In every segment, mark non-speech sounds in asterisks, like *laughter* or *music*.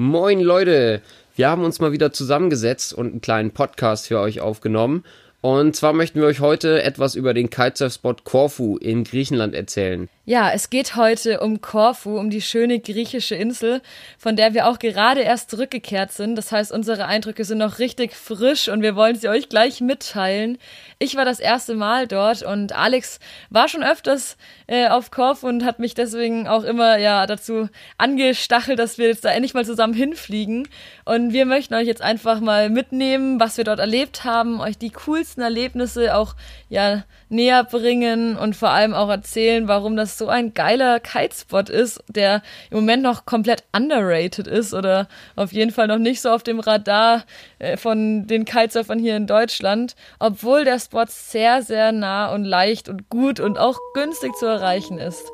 Moin Leute, wir haben uns mal wieder zusammengesetzt und einen kleinen Podcast für euch aufgenommen. Und zwar möchten wir euch heute etwas über den Kitesurf-Spot Corfu in Griechenland erzählen. Ja, es geht heute um Korfu, um die schöne griechische Insel, von der wir auch gerade erst zurückgekehrt sind. Das heißt, unsere Eindrücke sind noch richtig frisch und wir wollen sie euch gleich mitteilen. Ich war das erste Mal dort und Alex war schon öfters äh, auf Korfu und hat mich deswegen auch immer ja dazu angestachelt, dass wir jetzt da endlich mal zusammen hinfliegen. Und wir möchten euch jetzt einfach mal mitnehmen, was wir dort erlebt haben, euch die coolsten Erlebnisse auch ja näher bringen und vor allem auch erzählen, warum das so ein geiler Kitespot ist, der im Moment noch komplett underrated ist oder auf jeden Fall noch nicht so auf dem Radar äh, von den Kitesurfern hier in Deutschland, obwohl der Spot sehr, sehr nah und leicht und gut und auch günstig zu erreichen ist.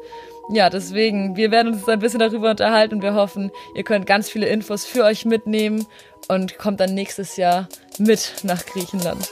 Ja, deswegen, wir werden uns ein bisschen darüber unterhalten und wir hoffen, ihr könnt ganz viele Infos für euch mitnehmen und kommt dann nächstes Jahr mit nach Griechenland.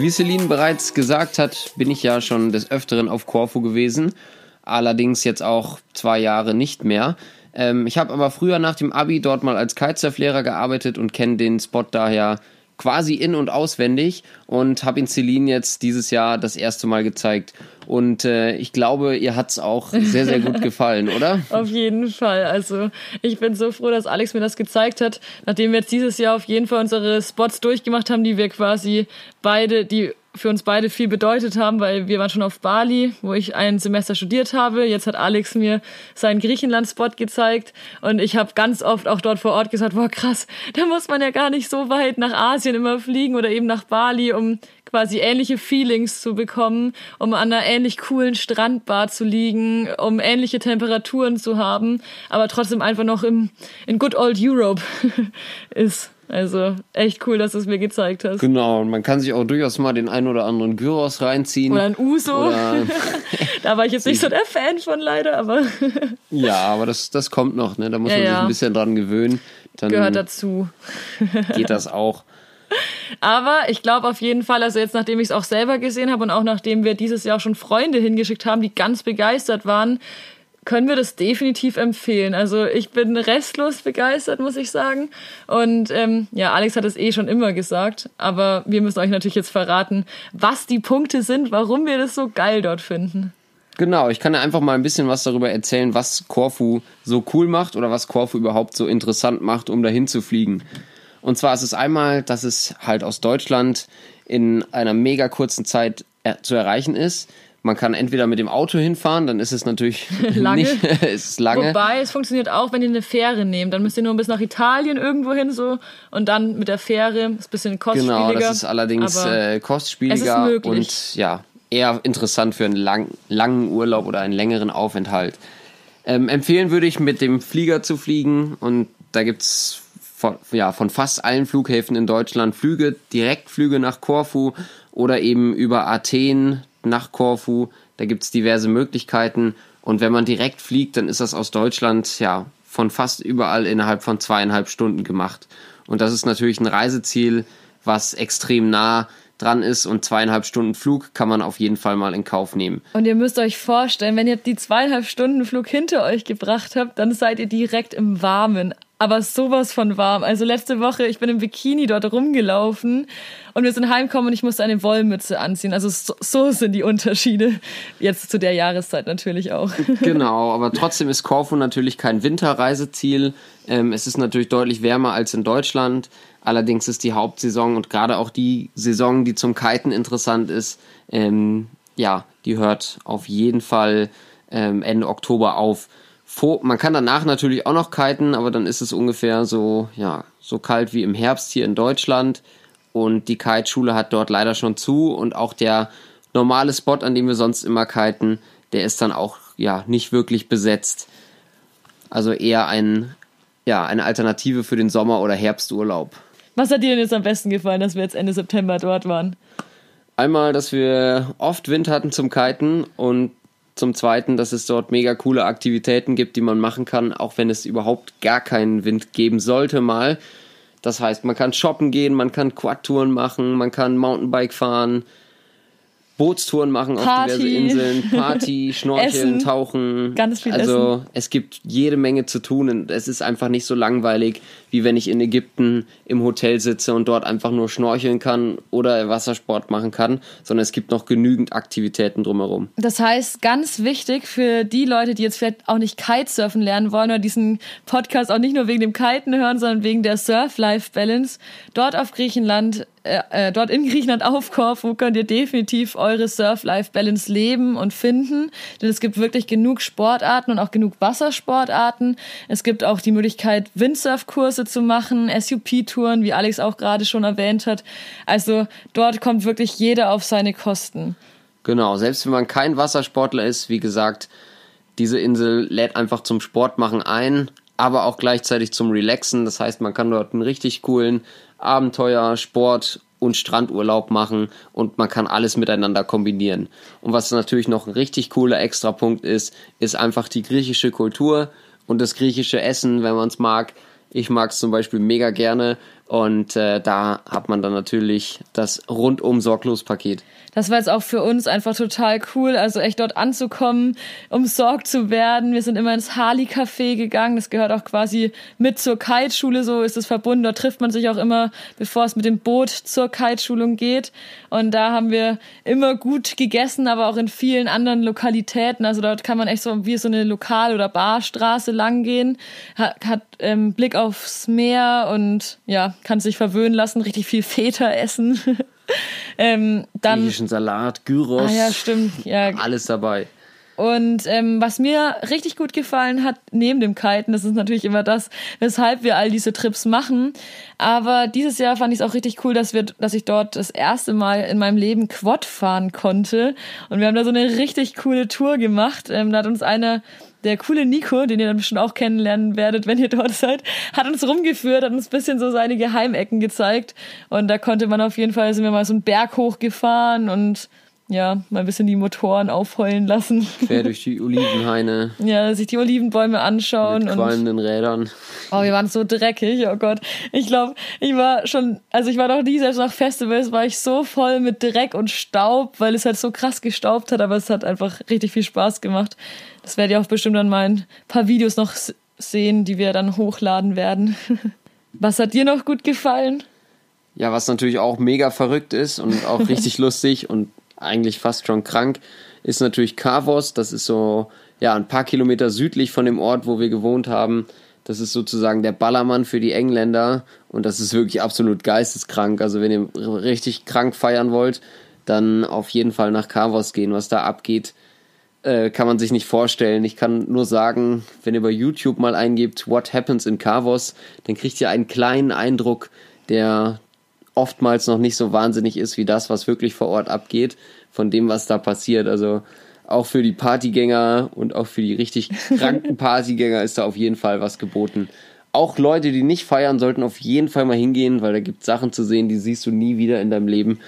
Wie Celine bereits gesagt hat, bin ich ja schon des Öfteren auf Korfu gewesen. Allerdings jetzt auch zwei Jahre nicht mehr. Ähm, ich habe aber früher nach dem Abi dort mal als Kitesurf-Lehrer gearbeitet und kenne den Spot daher quasi in- und auswendig und habe ihn Celine jetzt dieses Jahr das erste Mal gezeigt. Und äh, ich glaube, ihr hat es auch sehr, sehr gut *laughs* gefallen, oder? auf jeden Fall. Also ich bin so froh, dass Alex mir das gezeigt hat, nachdem wir jetzt dieses Jahr auf jeden Fall unsere Spots durchgemacht haben, die wir quasi beide, die für uns beide viel bedeutet haben, weil wir waren schon auf Bali, wo ich ein Semester studiert habe. Jetzt hat Alex mir seinen Griechenland-Spot gezeigt und ich habe ganz oft auch dort vor Ort gesagt, boah krass, da muss man ja gar nicht so weit nach Asien immer fliegen oder eben nach Bali, um quasi ähnliche Feelings zu bekommen, um an einer ähnlich coolen Strandbar zu liegen, um ähnliche Temperaturen zu haben, aber trotzdem einfach noch im, in good old Europe *laughs* ist. Also echt cool, dass du es mir gezeigt hast. Genau, und man kann sich auch durchaus mal den einen oder anderen Gyros reinziehen. Oder ein Uso. Oder *laughs* da war ich jetzt nicht so der Fan von leider, aber. *laughs* ja, aber das, das kommt noch, ne? Da muss ja, man sich ja. ein bisschen dran gewöhnen. Dann Gehört dazu. *laughs* geht das auch. Aber ich glaube auf jeden Fall, also jetzt nachdem ich es auch selber gesehen habe und auch nachdem wir dieses Jahr auch schon Freunde hingeschickt haben, die ganz begeistert waren, können wir das definitiv empfehlen. Also ich bin restlos begeistert, muss ich sagen. Und ähm, ja, Alex hat es eh schon immer gesagt, aber wir müssen euch natürlich jetzt verraten, was die Punkte sind, warum wir das so geil dort finden. Genau, ich kann ja einfach mal ein bisschen was darüber erzählen, was Corfu so cool macht oder was Corfu überhaupt so interessant macht, um dahin zu fliegen. Und zwar ist es einmal, dass es halt aus Deutschland in einer mega kurzen Zeit zu erreichen ist. Man kann entweder mit dem Auto hinfahren, dann ist es natürlich *laughs* lange. Nicht, *laughs* es ist lange. Wobei es funktioniert auch, wenn ihr eine Fähre nehmt. Dann müsst ihr nur bis nach Italien irgendwo hin so und dann mit der Fähre ist ein bisschen kostspieliger. Genau, das ist allerdings äh, kostspieliger es und ja eher interessant für einen lang, langen Urlaub oder einen längeren Aufenthalt. Ähm, empfehlen würde ich mit dem Flieger zu fliegen und da gibt's von, ja, von fast allen Flughäfen in Deutschland Flüge, Direktflüge nach Korfu oder eben über Athen nach Korfu. Da gibt es diverse Möglichkeiten. Und wenn man direkt fliegt, dann ist das aus Deutschland ja von fast überall innerhalb von zweieinhalb Stunden gemacht. Und das ist natürlich ein Reiseziel, was extrem nah dran ist und zweieinhalb Stunden Flug kann man auf jeden Fall mal in Kauf nehmen. Und ihr müsst euch vorstellen, wenn ihr die zweieinhalb Stunden Flug hinter euch gebracht habt, dann seid ihr direkt im Warmen aber sowas von warm. Also letzte Woche, ich bin im Bikini dort rumgelaufen und wir sind heimgekommen und ich musste eine Wollmütze anziehen. Also so, so, sind die Unterschiede. Jetzt zu der Jahreszeit natürlich auch. *laughs* *laughs* Genau, aber trotzdem ist Korfu natürlich kein Winterreiseziel. Ähm, es ist natürlich deutlich wärmer als in Deutschland. Allerdings ist die Hauptsaison und gerade auch die Saison, die zum Kiten interessant ist, ähm, ja, die hört auf jeden Fall ähm, Ende Oktober auf vor, man kann danach natürlich auch noch kiten, aber dann ist es ungefähr so, ja, so kalt wie im Herbst hier in Deutschland. Und die Kiteschule hat dort leider schon zu und auch der normale Spot, an dem wir sonst immer kiten, der ist dann auch, ja, nicht wirklich besetzt. Also eher ein, ja, eine Alternative für den Sommer- oder Herbsturlaub. Was hat dir denn jetzt am besten gefallen, dass wir jetzt Ende September dort waren? Einmal, dass wir oft Wind hatten zum Kiten und zum Zweiten, dass es dort mega coole Aktivitäten gibt, die man machen kann, auch wenn es überhaupt gar keinen Wind geben sollte mal. Das heißt, man kann shoppen gehen, man kann Quad-Touren machen, man kann Mountainbike fahren, Bootstouren machen auf Party. diverse Inseln, Party, *laughs* Schnorcheln, Essen. Tauchen. Ganz viel Also Essen. es gibt jede Menge zu tun und es ist einfach nicht so langweilig, wie wenn ich in Ägypten im Hotel sitze und dort einfach nur schnorcheln kann oder Wassersport machen kann, sondern es gibt noch genügend Aktivitäten drumherum. Das heißt, ganz wichtig für die Leute, die jetzt vielleicht auch nicht Kitesurfen lernen wollen oder diesen Podcast auch nicht nur wegen dem Kiten hören, sondern wegen der Surf-Life-Balance. Dort auf Griechenland, äh, äh, dort in Griechenland auf Korfu könnt ihr definitiv eure Surf-Life-Balance leben und finden. Denn es gibt wirklich genug Sportarten und auch genug Wassersportarten. Es gibt auch die Möglichkeit, Windsurf-Kurse zu machen, SUP-Touren, wie Alex auch gerade schon erwähnt hat. Also dort kommt wirklich jeder auf seine Kosten. Genau, selbst wenn man kein Wassersportler ist, wie gesagt, diese Insel lädt einfach zum Sport machen ein, aber auch gleichzeitig zum Relaxen. Das heißt, man kann dort einen richtig coolen Abenteuer, Sport und Strandurlaub machen und man kann alles miteinander kombinieren. Und was natürlich noch ein richtig cooler Extrapunkt ist, ist einfach die griechische Kultur und das griechische Essen, wenn man es mag. Ich mag es zum Beispiel mega gerne und äh, da hat man dann natürlich das rundum sorglos Paket. Das war jetzt auch für uns einfach total cool, also echt dort anzukommen, umsorgt zu werden. Wir sind immer ins Harley Café gegangen, das gehört auch quasi mit zur Kiteschule, so ist es verbunden. Dort trifft man sich auch immer, bevor es mit dem Boot zur Kiteschulung geht. Und da haben wir immer gut gegessen, aber auch in vielen anderen Lokalitäten. Also dort kann man echt so wie so eine Lokal- oder Barstraße lang gehen, hat, hat ähm, Blick aufs Meer und ja, kann sich verwöhnen lassen, richtig viel Feta essen. *laughs* ähm, dann Griechischen Salat, Gyros. Ah ja, stimmt. Ja. Alles dabei. Und ähm, was mir richtig gut gefallen hat, neben dem Kiten, das ist natürlich immer das, weshalb wir all diese Trips machen. Aber dieses Jahr fand ich es auch richtig cool, dass wir, dass ich dort das erste Mal in meinem Leben Quad fahren konnte. Und wir haben da so eine richtig coole Tour gemacht. Ähm, da hat uns einer der coole Nico, den ihr dann bestimmt auch kennenlernen werdet, wenn ihr dort seid, hat uns rumgeführt, hat uns ein bisschen so seine Geheimecken gezeigt. Und da konnte man auf jeden Fall, sind wir mal so einen Berg hochgefahren und ja, mal ein bisschen die Motoren aufheulen lassen. Quer durch die Olivenhaine. *laughs* Ja, sich die Olivenbäume anschauen. Mit und qualmenden Rädern. Oh, wir waren so dreckig, oh Gott. Ich glaube, ich war schon, also ich war noch nie, selbst nach Festivals war ich so voll mit Dreck und Staub, weil es halt so krass gestaubt hat, aber es hat einfach richtig viel Spaß gemacht. Das werdet ihr auch bestimmt dann mal ein paar Videos noch sehen, die wir dann hochladen werden. *laughs* Was hat dir noch gut gefallen? Ja, was natürlich auch mega verrückt ist und auch *laughs* richtig lustig und eigentlich fast schon krank, ist natürlich Kavos. Das ist so, ja, ein paar Kilometer südlich von dem Ort, wo wir gewohnt haben. Das ist sozusagen der Ballermann für die Engländer und das ist wirklich absolut geisteskrank. Also wenn ihr richtig krank feiern wollt, dann auf jeden Fall nach Kavos gehen. Was da abgeht, äh, kann man sich nicht vorstellen. Ich kann nur sagen, wenn ihr bei YouTube mal eingebt, What Happens in Kavos, dann kriegt ihr einen kleinen Eindruck, der oftmals noch nicht so wahnsinnig ist wie das, was wirklich vor Ort abgeht, von dem, was da passiert. Also auch für die Partygänger und auch für die richtig kranken *laughs* Partygänger ist da auf jeden Fall was geboten. Auch Leute, die nicht feiern, sollten auf jeden Fall mal hingehen, weil da gibt Sachen zu sehen, die siehst du nie wieder in deinem Leben,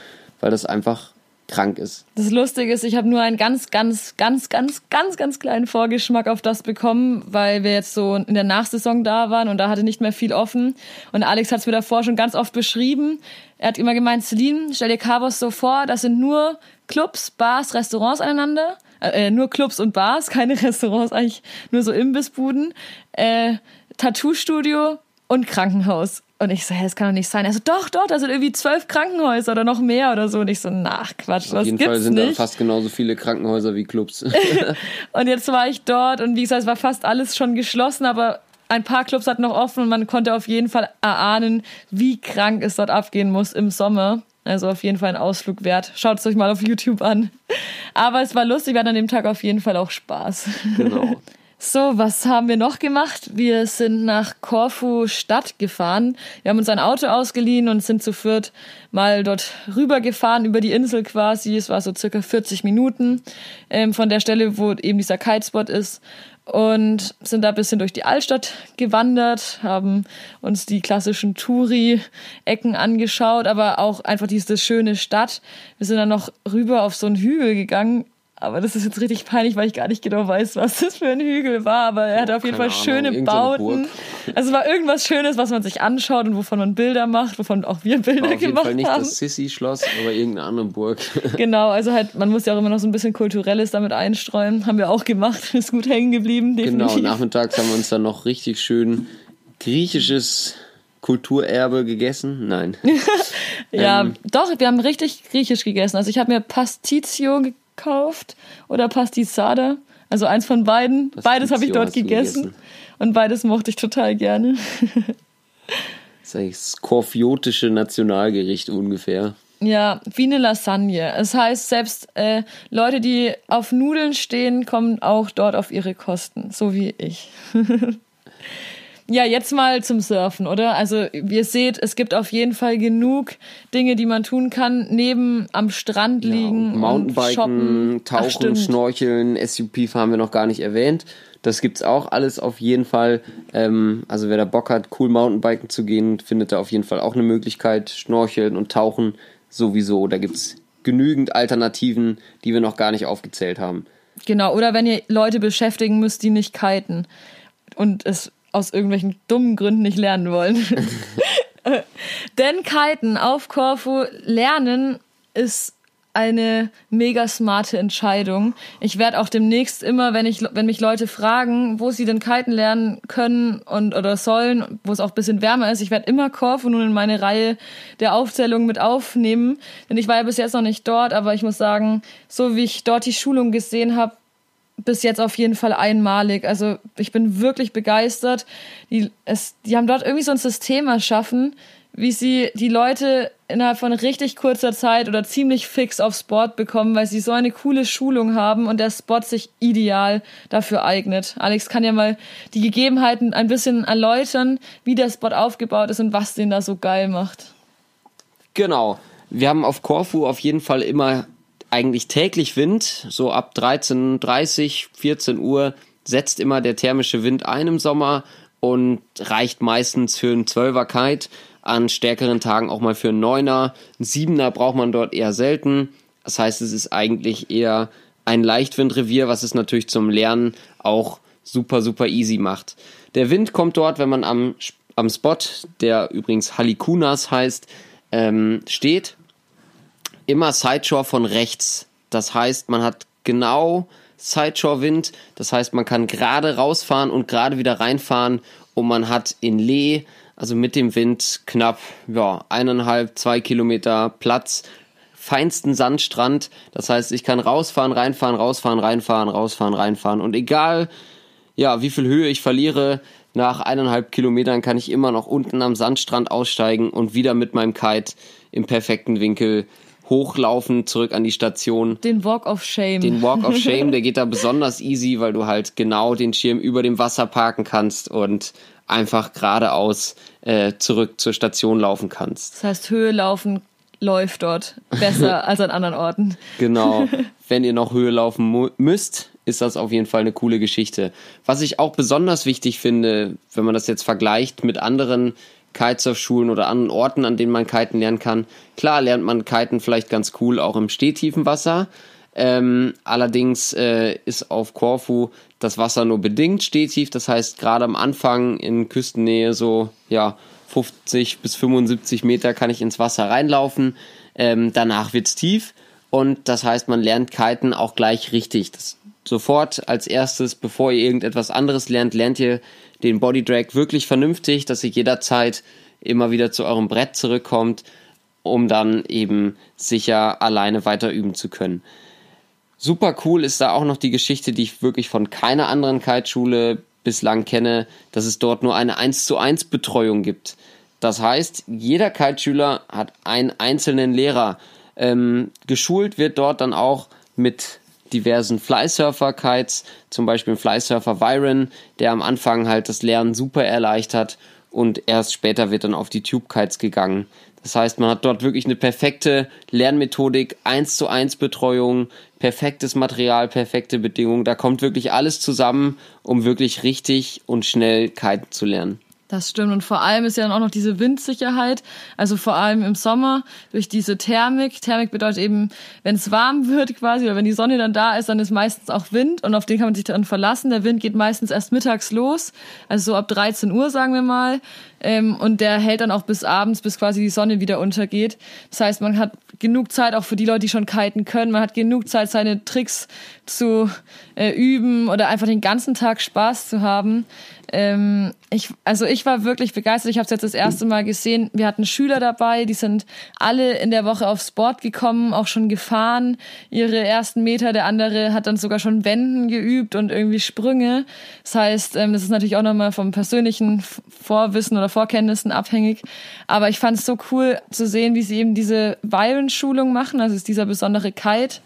weil das einfach krank ist. Das Lustige ist, ich habe nur einen ganz, ganz, ganz, ganz, ganz, ganz kleinen Vorgeschmack auf das bekommen, weil wir jetzt so in der Nachsaison da waren und da hatte nicht mehr viel offen. Und Alex hat es mir davor schon ganz oft beschrieben. Er hat immer gemeint, Celine, stell dir Cabos so vor, das sind nur Clubs, Bars, Restaurants aneinander. Äh, nur Clubs und Bars, *laughs* keine Restaurants, eigentlich nur so Imbissbuden. Äh, Tattoo-Studio und Krankenhaus. Und ich so, hä, das kann doch nicht sein. Er so, doch, doch, da sind irgendwie zwölf Krankenhäuser oder noch mehr oder so. Und ich so, nach Quatsch, Auf was jeden gibt's Fall sind nicht. da fast genauso viele Krankenhäuser wie Clubs. *laughs* *laughs* Und jetzt war ich dort und wie gesagt, es war fast alles schon geschlossen, aber ein paar Clubs hatten noch offen und man konnte auf jeden Fall erahnen, wie krank es dort abgehen muss im Sommer. Also auf jeden Fall ein Ausflug wert. Schaut es euch mal auf YouTube an. Aber es war lustig, wir hatten an dem Tag auf jeden Fall auch Spaß. genau. *laughs* So, was haben wir noch gemacht? Wir sind nach Korfu Stadt gefahren. Wir haben uns ein Auto ausgeliehen und sind zu viert mal dort rüber gefahren, über die Insel quasi. Es war so circa 40 Minuten ähm, von der Stelle, wo eben dieser Kitespot ist. Und sind da ein bisschen durch die Altstadt gewandert, haben uns die klassischen Touri-Ecken angeschaut, aber auch einfach diese schöne Stadt. Wir sind dann noch rüber auf so einen Hügel gegangen, aber das ist jetzt richtig peinlich, weil ich gar nicht genau weiß, was das für ein Hügel war. Aber er hatte auf jeden Fall Ahnung, schöne Bauten. Also es war irgendwas Schönes, was man sich anschaut und wovon man Bilder macht, wovon auch wir Bilder war auf jeden Fall nicht haben. das Sissi-Schloss, aber irgendeine andere Burg. *laughs* Genau, also halt, man muss ja auch immer noch so ein bisschen Kulturelles damit einstreuen. Haben wir auch gemacht, *laughs* ist gut hängen geblieben. Genau, definitiv. Genau, nachmittags haben wir uns dann noch richtig schön griechisches Kulturerbe gegessen? Nein. *laughs* ja, ähm, doch, wir haben richtig griechisch gegessen. Also ich habe mir Pastizio gekauft oder Pastizada. Also eins von beiden. Pastizio beides habe ich dort gegessen. gegessen. Und beides mochte ich total gerne. *laughs* das ist eigentlich das korfiotische Nationalgericht ungefähr. Ja, wie eine Lasagne. Es das heißt, selbst äh, Leute, die auf Nudeln stehen, kommen auch dort auf ihre Kosten, so wie ich. *laughs* Ja, jetzt mal zum Surfen, oder? Also, ihr seht, es gibt auf jeden Fall genug Dinge, die man tun kann, neben am Strand liegen. Ja, Mountainbiken, Tauchen, Ach, Schnorcheln, SUP haben wir noch gar nicht erwähnt. Das gibt's auch alles auf jeden Fall. Ähm, also wer da Bock hat, cool Mountainbiken zu gehen, findet da auf jeden Fall auch eine Möglichkeit. Schnorcheln und Tauchen sowieso. Da gibt's genügend Alternativen, die wir noch gar nicht aufgezählt haben. Genau, oder wenn ihr Leute beschäftigen müsst, die nicht kiten und es aus irgendwelchen dummen Gründen nicht lernen wollen. *laughs* Denn Kiten auf Korfu lernen ist eine mega smarte Entscheidung. Ich werde auch demnächst immer, wenn ich, wenn mich Leute fragen, wo sie denn kiten lernen können und oder sollen, wo es auch ein bisschen wärmer ist, ich werde immer Korfu nun in meine Reihe der Aufzählungen mit aufnehmen. Denn ich war ja bis jetzt noch nicht dort, aber ich muss sagen, so wie ich dort die Schulung gesehen habe, bis jetzt auf jeden Fall einmalig. Also ich bin wirklich begeistert. Die, es, die haben dort irgendwie so ein System erschaffen, wie sie die Leute innerhalb von richtig kurzer Zeit oder ziemlich fix aufs Board bekommen, weil sie so eine coole Schulung haben und der Spot sich ideal dafür eignet. Alex kann ja mal die Gegebenheiten ein bisschen erläutern, wie der Spot aufgebaut ist und was den da so geil macht. Genau. Wir haben auf Corfu auf jeden Fall immer eigentlich täglich Wind, so ab 13.30, 14 Uhr setzt immer der thermische Wind ein im Sommer und reicht meistens für einen Zwölfer Kite, an stärkeren Tagen auch mal für einen Neuner. Ein Siebener braucht man dort eher selten. Das heißt, es ist eigentlich eher ein Leichtwindrevier, was es natürlich zum Lernen auch super, super easy macht. Der Wind kommt dort, wenn man am, am Spot, der übrigens Halikunas heißt, ähm, steht immer Sideshore von rechts. Das heißt, man hat genau Sideshore-Wind. Das heißt, man kann gerade rausfahren und gerade wieder reinfahren. Und man hat in Lee, also mit dem Wind, knapp ja, eineinhalb, zwei Kilometer Platz. Feinsten Sandstrand. Das heißt, ich kann rausfahren, reinfahren, rausfahren, reinfahren, rausfahren, reinfahren. Und egal, ja, wie viel Höhe ich verliere, nach eineinhalb Kilometern kann ich immer noch unten am Sandstrand aussteigen und wieder mit meinem Kite im perfekten Winkel hochlaufen, zurück an die Station. Den Walk of Shame. Den Walk of Shame, der *laughs* geht da besonders easy, weil du halt genau den Schirm über dem Wasser parken kannst und einfach geradeaus äh, zurück zur Station laufen kannst. Das heißt, Höhe laufen läuft dort besser *laughs* als an anderen Orten. Genau. *laughs* Wenn ihr noch Höhe laufen müsst, ist das auf jeden Fall eine coole Geschichte. Was ich auch besonders wichtig finde, wenn man das jetzt vergleicht mit anderen Kitesurf-Schulen oder anderen Orten, an denen man kiten lernen kann. Klar lernt man kiten vielleicht ganz cool auch im stehtiefen Wasser. Ähm, allerdings äh, ist auf Korfu das Wasser nur bedingt stetief. Das heißt, gerade am Anfang in Küstennähe so ja 50 bis 75 Meter kann ich ins Wasser reinlaufen. Ähm, danach wird's tief und das heißt, man lernt Kiten auch gleich richtig. Das sofort als erstes, bevor ihr irgendetwas anderes lernt, lernt ihr den Body Drag wirklich vernünftig, dass ihr jederzeit immer wieder zu eurem Brett zurückkommt, um dann eben sicher alleine weiter üben zu können. Super cool ist da auch noch die Geschichte, die ich wirklich von keiner anderen Kiteschule bislang kenne, dass es dort nur eine 1 zu 1 Betreuung gibt. Das heißt, jeder Kiteschüler hat einen einzelnen Lehrer. Ähm, geschult wird dort dann auch mit diversen Flysurfer-Kites, zum Beispiel Flysurfer Viren, der am Anfang halt das Lernen super erleichtert und erst später wird dann auf die Tube-Kites gegangen. Das heißt, man hat dort wirklich eine perfekte Lernmethodik, eins zu eins Betreuung, perfektes Material, perfekte Bedingungen. Da kommt wirklich alles zusammen, um wirklich richtig und schnell kiten zu lernen. Das stimmt. Und vor allem ist ja dann auch noch diese Windsicherheit. Also vor allem im Sommer durch diese Thermik. Thermik bedeutet eben, wenn es warm wird quasi oder wenn die Sonne dann da ist, dann ist meistens auch Wind und auf den kann man sich dann verlassen. Der Wind geht meistens erst mittags los. Also so ab 13 Uhr, sagen wir mal. Ähm, und der hält dann auch bis abends, bis quasi die Sonne wieder untergeht. Das heißt, man hat genug Zeit auch für die Leute, die schon kiten können. Man hat genug Zeit, seine Tricks zu äh, üben oder einfach den ganzen Tag Spaß zu haben. Ähm, ich, also ich war wirklich begeistert. Ich habe es jetzt das erste Mal gesehen. Wir hatten Schüler dabei, die sind alle in der Woche aufs Board gekommen, auch schon gefahren, ihre ersten Meter. Der andere hat dann sogar schon Wenden geübt und irgendwie Sprünge. Das heißt, ähm, das ist natürlich auch nochmal vom persönlichen Vorwissen oder Vorkenntnissen abhängig. Aber ich fand es so cool zu sehen, wie sie eben diese Byron-Schulung machen. Also ist dieser besondere Kite,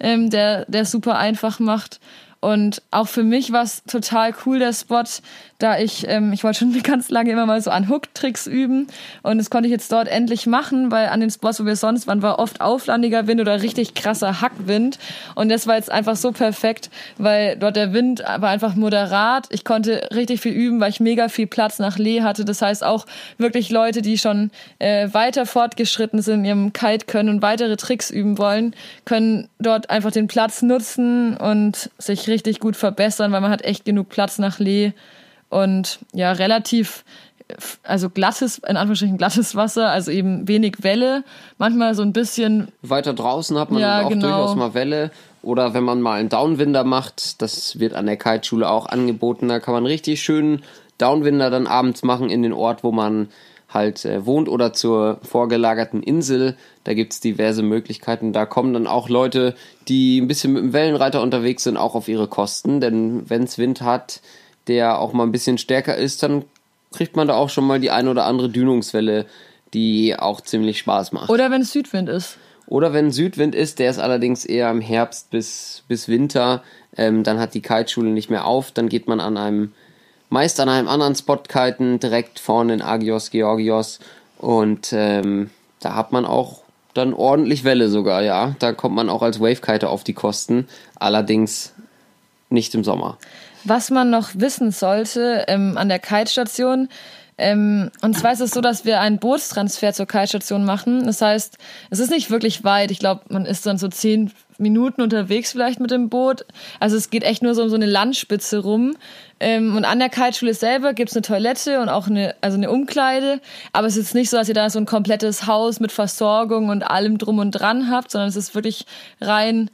ähm, der, der super einfach macht. Und auch für mich war es total cool, der Spot, da ich, ähm, ich wollte schon *laughs* ganz lange immer mal so an Hook-Tricks üben und das konnte ich jetzt dort endlich machen, weil an den Spots, wo wir sonst waren, war oft auflandiger Wind oder richtig krasser Hackwind und das war jetzt einfach so perfekt, weil dort der Wind war einfach moderat. Ich konnte richtig viel üben, weil ich mega viel Platz nach Lee hatte. Das heißt auch wirklich Leute, die schon äh, weiter fortgeschritten sind in ihrem Kite können und weitere Tricks üben wollen, können dort einfach den Platz nutzen und sich richtig gut verbessern, weil man hat echt genug Platz nach Lee und ja, relativ also glattes, in Anführungsstrichen glattes Wasser, also eben wenig Welle, manchmal so ein bisschen. Weiter draußen hat man ja, auch genau. durchaus mal Welle. Oder wenn man mal einen Downwinder macht, das wird an der Kiteschule auch angeboten, da kann man richtig schön Downwinder dann abends machen in den Ort, wo man halt äh, wohnt oder zur vorgelagerten Insel. Da gibt es diverse Möglichkeiten. Da kommen dann auch Leute, die ein bisschen mit dem Wellenreiter unterwegs sind, auch auf ihre Kosten. Denn wenn es Wind hat, der auch mal ein bisschen stärker ist, dann kriegt man da auch schon mal die ein oder andere Dünungswelle, die auch ziemlich Spaß macht. Oder wenn es Südwind ist. Oder wenn Südwind ist, der ist allerdings eher im Herbst bis, bis Winter, ähm, dann hat die Kiteschule nicht mehr auf, dann geht man an einem meist an einem anderen Spot kiten, direkt vorne in Agios Georgios. Und ähm, da hat man auch dann ordentlich Welle sogar, ja. Da kommt man auch als Wavekiter auf die Kosten. Allerdings nicht im Sommer. Was man noch wissen sollte ähm, an der Kitestation, ähm, und zwar ist es so, dass wir einen Bootstransfer zur Kitestation machen. Das heißt, es ist nicht wirklich weit. Ich glaube, man ist dann so zehn Minuten unterwegs vielleicht mit dem Boot. Also es geht echt nur so um so eine Landspitze rum. Ähm, und an der Kiteschule selber gibt's eine Toilette und auch eine, also eine Umkleide. Aber es ist nicht so, dass ihr da so ein komplettes Haus mit Versorgung und allem drum und dran habt, sondern es ist wirklich rein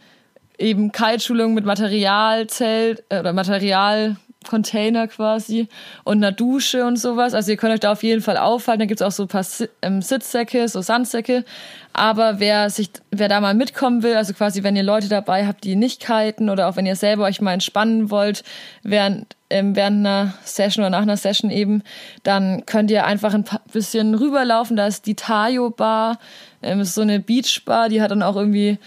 eben Kiteschulung mit Materialzelt äh, oder Material Container quasi und einer Dusche und sowas. Also ihr könnt euch da auf jeden Fall aufhalten. Da gibt's auch so ein paar ähm, Sitzsäcke, so Sandsäcke. Aber wer sich, wer da mal mitkommen will, also quasi wenn ihr Leute dabei habt, die nicht kiten oder auch wenn ihr selber euch mal entspannen wollt, während, ähm, während einer Session oder nach einer Session eben, dann könnt ihr einfach ein bisschen rüberlaufen. Da ist die Tayo Bar, ähm, ist so eine Beach-Bar, die hat dann auch irgendwie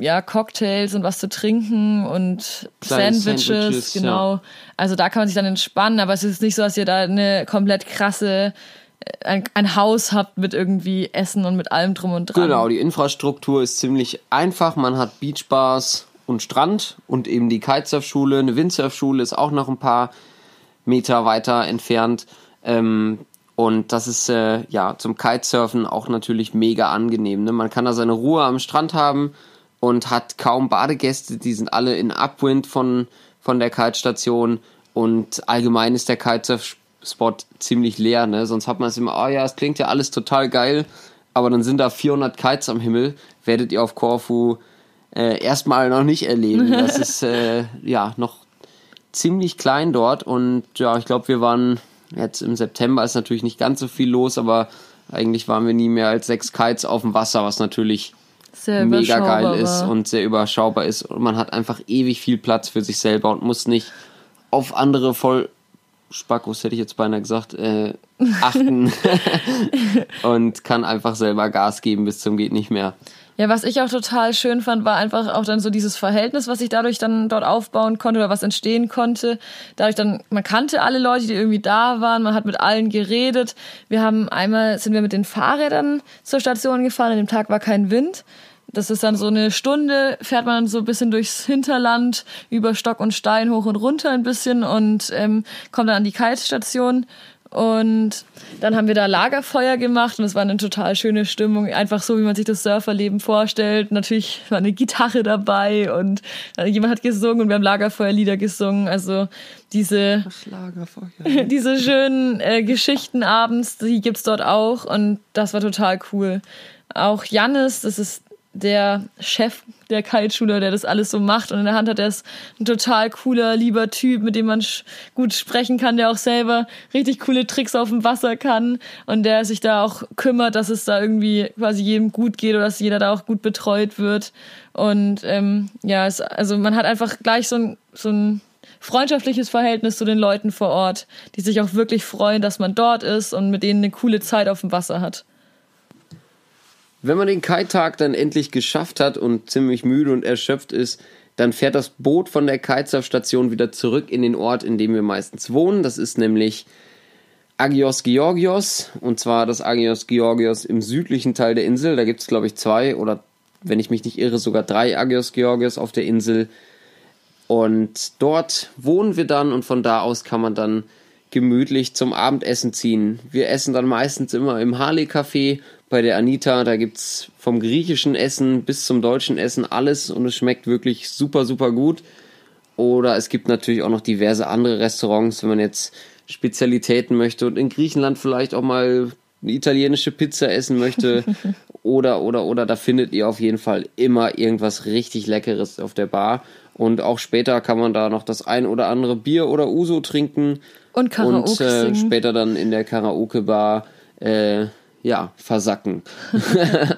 ja, Cocktails und was zu trinken und Sandwiches, Sandwiches, genau. Ja. Also da kann man sich dann entspannen, aber es ist nicht so, dass ihr da eine komplett krasse äh, ein, ein Haus habt mit irgendwie Essen und mit allem drum und dran. Genau, die Infrastruktur ist ziemlich einfach. Man hat Beachbars und Strand und eben die Kitesurfschule. Eine Windsurfschule ist auch noch ein paar Meter weiter entfernt. Ähm, und das ist äh, ja zum Kitesurfen auch natürlich mega angenehm. Ne? Man kann da seine Ruhe am Strand haben und hat kaum Badegäste. Die sind alle in Upwind von, von der Kitestation und allgemein ist der Kitesurf-Spot ziemlich leer. Ne? Sonst hat man es immer, oh ja, es klingt ja alles total geil, aber dann sind da 400 Kites am Himmel. Werdet ihr auf Korfu äh, erstmal noch nicht erleben. Das *laughs* ist äh, ja noch ziemlich klein dort und ja, ich glaube, wir waren Jetzt im September ist natürlich nicht ganz so viel los, aber eigentlich waren wir nie mehr als sechs Kites auf dem Wasser, was natürlich sehr mega geil ist und sehr überschaubar ist. Und man hat einfach ewig viel Platz für sich selber und muss nicht auf andere voll Spackos, hätte ich jetzt beinahe gesagt, äh, achten *laughs* und kann einfach selber Gas geben bis zum geht nicht mehr. Ja, was ich auch total schön fand, war einfach auch dann so dieses Verhältnis, was ich dadurch dann dort aufbauen konnte oder was entstehen konnte. Dadurch dann, man kannte alle Leute, die irgendwie da waren, man hat mit allen geredet. Wir haben einmal, sind wir mit den Fahrrädern zur Station gefahren, an dem Tag war kein Wind. Das ist dann so eine Stunde, fährt man so ein bisschen durchs Hinterland, über Stock und Stein hoch und runter ein bisschen und ähm, kommt dann an die Kite-Station Und dann haben wir da Lagerfeuer gemacht und es war eine total schöne Stimmung. Einfach so, wie man sich das Surferleben vorstellt. Natürlich war eine Gitarre dabei und äh, jemand hat gesungen und wir haben Lagerfeuerlieder gesungen. Also diese, *laughs* diese schönen äh, Geschichten abends, die gibt's dort auch und das war total cool. Auch Jannis, das ist der Chef der Kiteschule, der das alles so macht. Und in der Hand hat er ist ein total cooler, lieber Typ, mit dem man gut sprechen kann, der auch selber richtig coole Tricks auf dem Wasser kann. Und der sich da auch kümmert, dass es da irgendwie quasi jedem gut geht oder dass jeder da auch gut betreut wird. Und ähm, ja, es, also man hat einfach gleich so ein, so ein freundschaftliches Verhältnis zu den Leuten vor Ort, die sich auch wirklich freuen, dass man dort ist und mit denen eine coole Zeit auf dem Wasser hat. Wenn man den Kite-Tag dann endlich geschafft hat und ziemlich müde und erschöpft ist, dann fährt das Boot von der Kitesurf-Station wieder zurück in den Ort, in dem wir meistens wohnen. Das ist nämlich Agios Georgios. Und zwar das Agios Georgios im südlichen Teil der Insel. Da gibt es, glaube ich, zwei oder, wenn ich mich nicht irre, sogar drei Agios Georgios auf der Insel. Und dort wohnen wir dann und von da aus kann man dann gemütlich zum Abendessen ziehen. Wir essen dann meistens immer im Harley-Café bei der Anita. Da gibt es vom griechischen Essen bis zum deutschen Essen alles und es schmeckt wirklich super, super gut. Oder es gibt natürlich auch noch diverse andere Restaurants, wenn man jetzt Spezialitäten möchte und in Griechenland vielleicht auch mal eine italienische Pizza essen möchte. *laughs* oder, oder, oder, da findet ihr auf jeden Fall immer irgendwas richtig Leckeres auf der Bar. Und auch später kann man da noch das ein oder andere Bier oder Uso trinken. Und Karaoke Und äh, später dann in der Karaoke-Bar äh, ja, versacken. *laughs*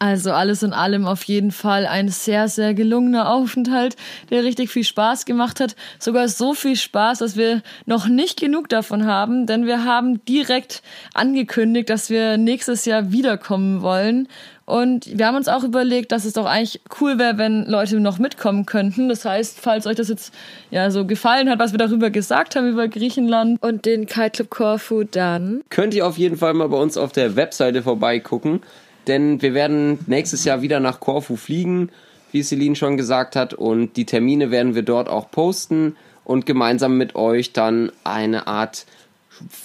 Also alles in allem auf jeden Fall ein sehr, sehr gelungener Aufenthalt, der richtig viel Spaß gemacht hat. Sogar so viel Spaß, dass wir noch nicht genug davon haben, denn wir haben direkt angekündigt, dass wir nächstes Jahr wiederkommen wollen. Und wir haben uns auch überlegt, dass es doch eigentlich cool wäre, wenn Leute noch mitkommen könnten. Das heißt, falls euch das jetzt ja so gefallen hat, was wir darüber gesagt haben über Griechenland. Und den Kite Club Corfu, dann? Könnt ihr auf jeden Fall mal bei uns auf der Webseite vorbeigucken, denn wir werden nächstes Jahr wieder nach Corfu fliegen, wie Celine schon gesagt hat, und die Termine werden wir dort auch posten und gemeinsam mit euch dann eine Art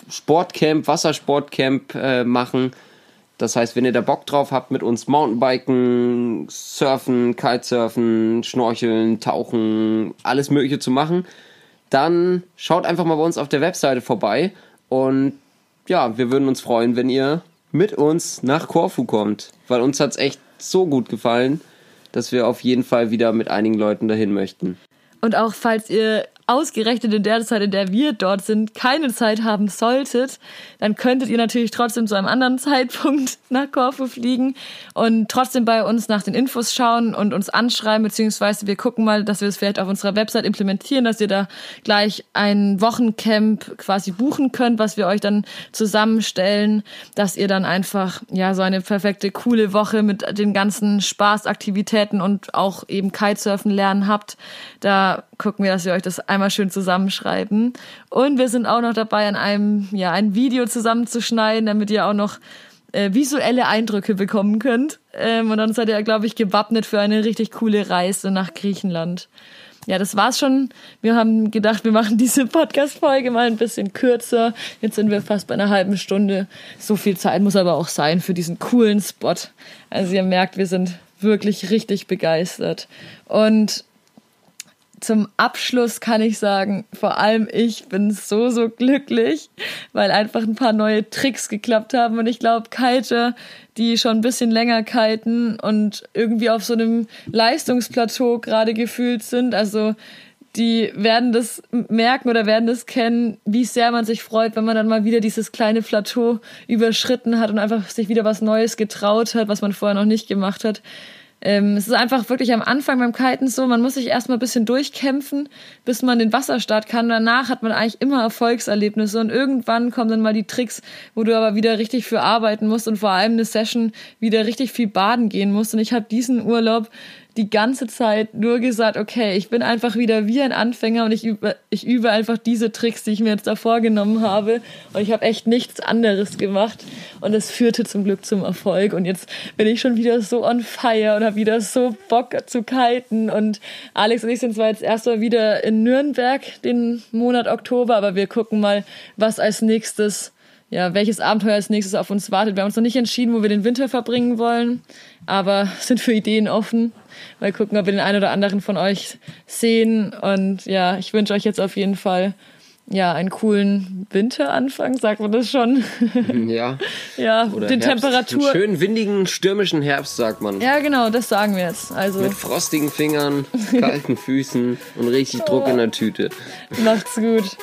Sportcamp, Wassersportcamp äh, machen das heißt, wenn ihr da Bock drauf habt, mit uns Mountainbiken, Surfen, Kitesurfen, Schnorcheln, Tauchen, alles Mögliche zu machen, dann schaut einfach mal bei uns auf der Webseite vorbei. Und ja, wir würden uns freuen, wenn ihr mit uns nach Korfu kommt, weil uns hat es echt so gut gefallen, dass wir auf jeden Fall wieder mit einigen Leuten dahin möchten. Und auch falls ihr ausgerechnet in der Zeit, in der wir dort sind, keine Zeit haben solltet, dann könntet ihr natürlich trotzdem zu einem anderen *laughs* Zeitpunkt nach Korfu fliegen und trotzdem bei uns nach den Infos schauen und uns anschreiben, beziehungsweise wir gucken mal, dass wir es vielleicht auf unserer Website implementieren, dass ihr da gleich ein Wochencamp quasi buchen könnt, was wir euch dann zusammenstellen, dass ihr dann einfach, ja, so eine perfekte, coole Woche mit den ganzen Spaßaktivitäten und auch eben Kitesurfen lernen habt. Da gucken wir, dass wir euch das einmal schön zusammenschreiben. Und wir sind auch noch dabei, an einem, ja, ein Video zusammenzuschneiden, damit ihr auch noch äh, visuelle Eindrücke bekommen könnt. Ähm, und dann seid ihr, glaube ich, gewappnet für eine richtig coole Reise nach Griechenland. Ja, das war's schon. Wir haben gedacht, wir machen diese Podcast-Folge mal ein bisschen kürzer. Jetzt sind wir fast bei einer halben Stunde. So viel Zeit muss aber auch sein für diesen coolen Spot. Also ihr merkt, wir sind wirklich richtig begeistert. Und zum Abschluss kann ich sagen, vor allem ich bin so, so glücklich, weil einfach ein paar neue Tricks geklappt haben. Und ich glaube, Kiter, die schon ein bisschen länger kiten und irgendwie auf so einem Leistungsplateau gerade gefühlt sind, also die werden das merken oder werden das kennen, wie sehr man sich freut, wenn man dann mal wieder dieses kleine Plateau überschritten hat und einfach sich wieder was Neues getraut hat, was man vorher noch nicht gemacht hat. Ähm, es ist einfach wirklich am Anfang beim Kiten so, man muss sich erstmal ein bisschen durchkämpfen, bis man den Wasserstart kann. Danach hat man eigentlich immer Erfolgserlebnisse und irgendwann kommen dann mal die Tricks, wo du aber wieder richtig für arbeiten musst und vor allem eine Session wieder richtig viel baden gehen musst. Und ich habe diesen Urlaub die ganze Zeit nur gesagt, okay, ich bin einfach wieder wie ein Anfänger und ich übe, ich übe einfach diese Tricks, die ich mir jetzt da vorgenommen habe. Und ich habe echt nichts anderes gemacht. Und es führte zum Glück zum Erfolg. Und jetzt bin ich schon wieder so on fire und habe wieder so Bock zu kiten. Und Alex und ich sind zwar jetzt erstmal wieder in Nürnberg den Monat Oktober, aber wir gucken mal, was als nächstes ja, welches Abenteuer als nächstes auf uns wartet. Wir haben uns noch nicht entschieden, wo wir den Winter verbringen wollen, aber *laughs* sind für Ideen offen. Mal gucken, ob wir den einen oder anderen von euch sehen. Und ja, ich wünsche euch jetzt auf jeden Fall ja, einen coolen Winteranfang, sagt man das schon? Ja. *laughs* ja, Oder den Herbst. Temperatur. Einen schönen, windigen, stürmischen Herbst, sagt man. Ja, genau, das sagen wir jetzt. Also Mit frostigen Fingern, *laughs* kalten Füßen und richtig Druck in der Tüte. macht's gut.